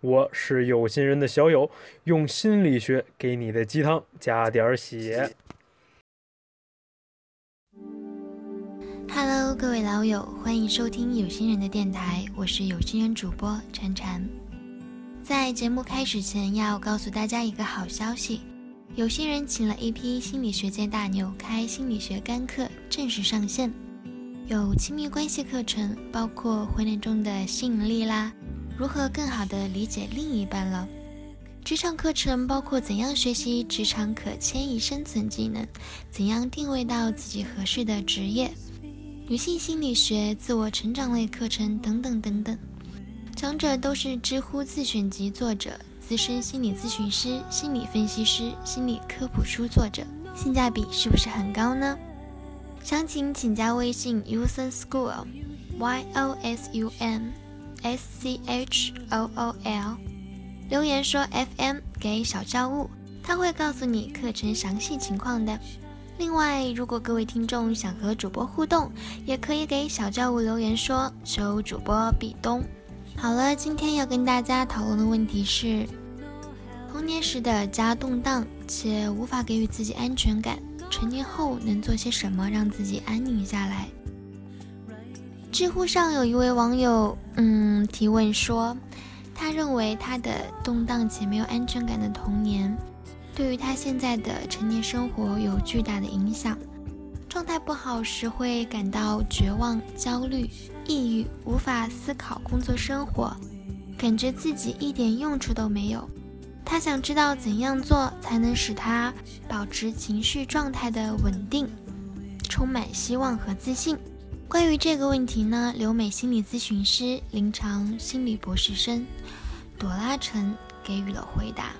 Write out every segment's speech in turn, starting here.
我是有心人的小友，用心理学给你的鸡汤加点血。Hello，各位老友，欢迎收听有心人的电台，我是有心人主播婵婵。在节目开始前，要告诉大家一个好消息：有心人请了一批心理学界大牛开心理学干课，正式上线。有亲密关系课程，包括婚恋中的吸引力啦。如何更好地理解另一半了？职场课程包括怎样学习职场可迁移生存技能，怎样定位到自己合适的职业，女性心理学、自我成长类课程等等等等。讲者都是知乎自选集作者、资深心理咨询师、心理分析师、心理科普书作者，性价比是不是很高呢？详情请加微信 usun school，y o s u n。S C H O O L，留言说 F M 给小教务，他会告诉你课程详细情况的。另外，如果各位听众想和主播互动，也可以给小教务留言说求主播壁咚。好了，今天要跟大家讨论的问题是：童年时的家动荡且无法给予自己安全感，成年后能做些什么让自己安宁下来？知乎上有一位网友，嗯，提问说，他认为他的动荡且没有安全感的童年，对于他现在的成年生活有巨大的影响。状态不好时会感到绝望、焦虑、抑郁，无法思考工作生活，感觉自己一点用处都没有。他想知道怎样做才能使他保持情绪状态的稳定，充满希望和自信。关于这个问题呢，留美心理咨询师、临床心理博士生朵拉陈给予了回答。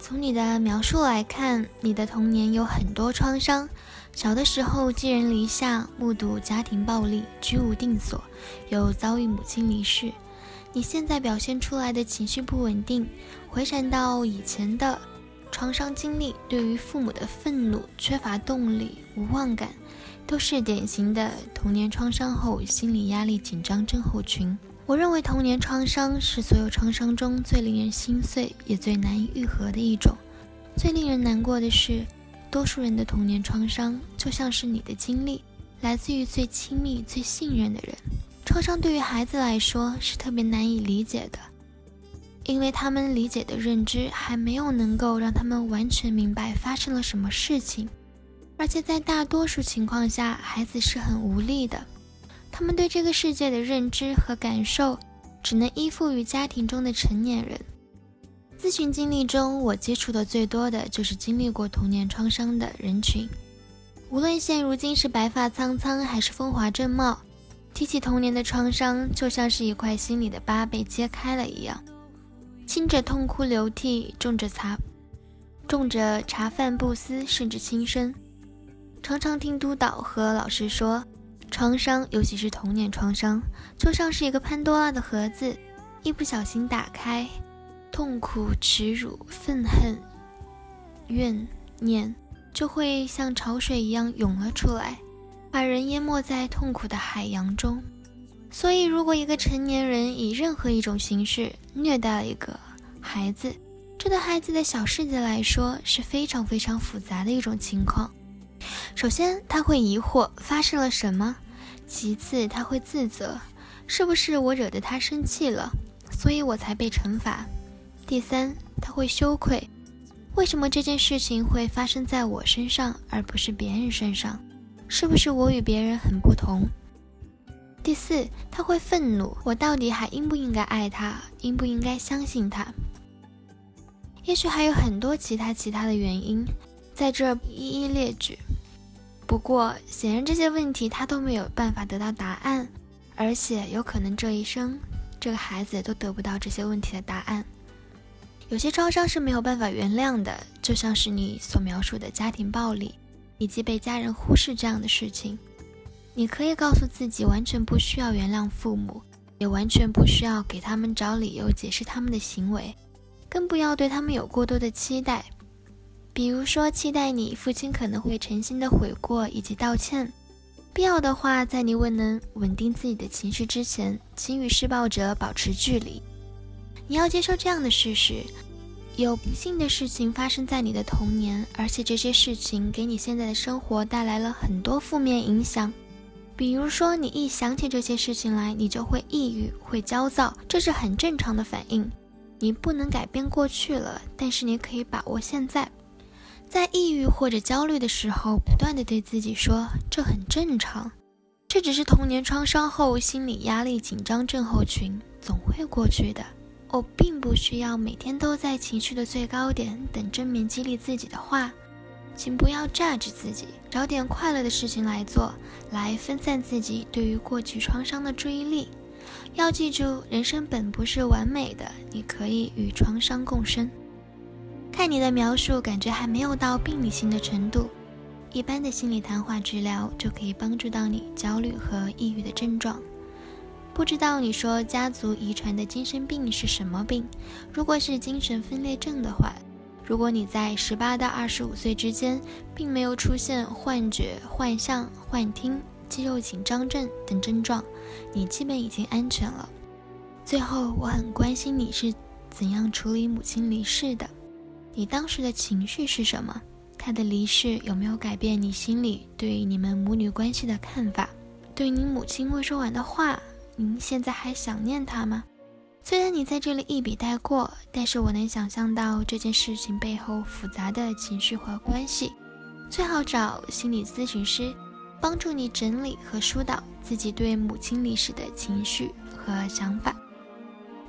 从你的描述来看，你的童年有很多创伤。小的时候寄人篱下，目睹家庭暴力，居无定所，又遭遇母亲离世。你现在表现出来的情绪不稳定，回闪到以前的创伤经历，对于父母的愤怒、缺乏动力、无望感。都是典型的童年创伤后心理压力紧张症候群。我认为童年创伤是所有创伤中最令人心碎也最难以愈合的一种。最令人难过的是，多数人的童年创伤就像是你的经历，来自于最亲密、最信任的人。创伤对于孩子来说是特别难以理解的，因为他们理解的认知还没有能够让他们完全明白发生了什么事情。而且在大多数情况下，孩子是很无力的。他们对这个世界的认知和感受，只能依附于家庭中的成年人。咨询经历中，我接触的最多的就是经历过童年创伤的人群。无论现如今是白发苍苍，还是风华正茂，提起童年的创伤，就像是一块心里的疤被揭开了一样，轻者痛哭流涕，重者茶，重者茶饭不思，甚至轻生。常常听督导和老师说，创伤，尤其是童年创伤，就像是一个潘多拉的盒子，一不小心打开，痛苦、耻辱、愤恨、怨念就会像潮水一样涌了出来，把人淹没在痛苦的海洋中。所以，如果一个成年人以任何一种形式虐待了一个孩子，这对孩子的小世界来说是非常非常复杂的一种情况。首先，他会疑惑发生了什么；其次，他会自责，是不是我惹得他生气了，所以我才被惩罚；第三，他会羞愧，为什么这件事情会发生在我身上而不是别人身上？是不是我与别人很不同？第四，他会愤怒，我到底还应不应该爱他，应不应该相信他？也许还有很多其他其他的原因，在这儿一一列举。不过，显然这些问题他都没有办法得到答案，而且有可能这一生这个孩子都得不到这些问题的答案。有些创伤是没有办法原谅的，就像是你所描述的家庭暴力以及被家人忽视这样的事情。你可以告诉自己，完全不需要原谅父母，也完全不需要给他们找理由解释他们的行为，更不要对他们有过多的期待。比如说，期待你父亲可能会诚心的悔过以及道歉，必要的话，在你未能稳定自己的情绪之前，请与施暴者保持距离。你要接受这样的事实：有不幸的事情发生在你的童年，而且这些事情给你现在的生活带来了很多负面影响。比如说，你一想起这些事情来，你就会抑郁、会焦躁，这是很正常的反应。你不能改变过去了，但是你可以把握现在。在抑郁或者焦虑的时候，不断的对自己说：“这很正常，这只是童年创伤后心理压力紧张症候群，总会过去的。”我并不需要每天都在情绪的最高点等正面激励自己的话，请不要榨着自己，找点快乐的事情来做，来分散自己对于过去创伤的注意力。要记住，人生本不是完美的，你可以与创伤共生。看你的描述，感觉还没有到病理性的程度，一般的心理谈话治疗就可以帮助到你焦虑和抑郁的症状。不知道你说家族遗传的精神病是什么病？如果是精神分裂症的话，如果你在十八到二十五岁之间并没有出现幻觉、幻象、幻听、肌肉紧张症等症状，你基本已经安全了。最后，我很关心你是怎样处理母亲离世的，你当时的情绪是什么？他的离世有没有改变你心里对你们母女关系的看法？对你母亲未说完的话？您现在还想念他吗？虽然你在这里一笔带过，但是我能想象到这件事情背后复杂的情绪和关系。最好找心理咨询师，帮助你整理和疏导自己对母亲离世的情绪和想法。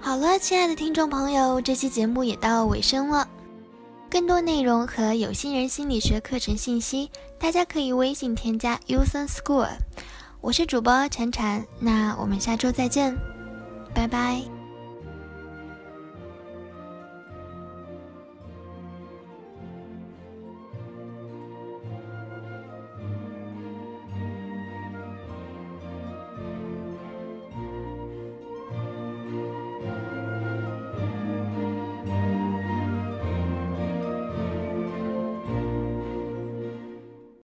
好了，亲爱的听众朋友，这期节目也到尾声了。更多内容和有心人心理学课程信息，大家可以微信添加 Uson School。我是主播婵婵，那我们下周再见，拜拜。